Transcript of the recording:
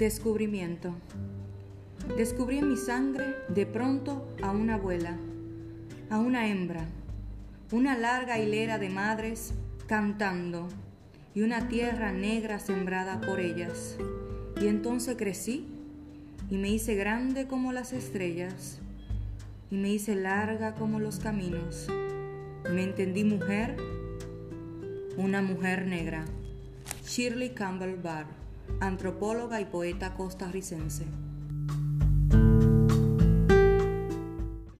Descubrimiento. Descubrí en mi sangre de pronto a una abuela, a una hembra, una larga hilera de madres cantando y una tierra negra sembrada por ellas. Y entonces crecí y me hice grande como las estrellas y me hice larga como los caminos. Me entendí mujer, una mujer negra. Shirley Campbell Barr, antropóloga y poeta costarricense.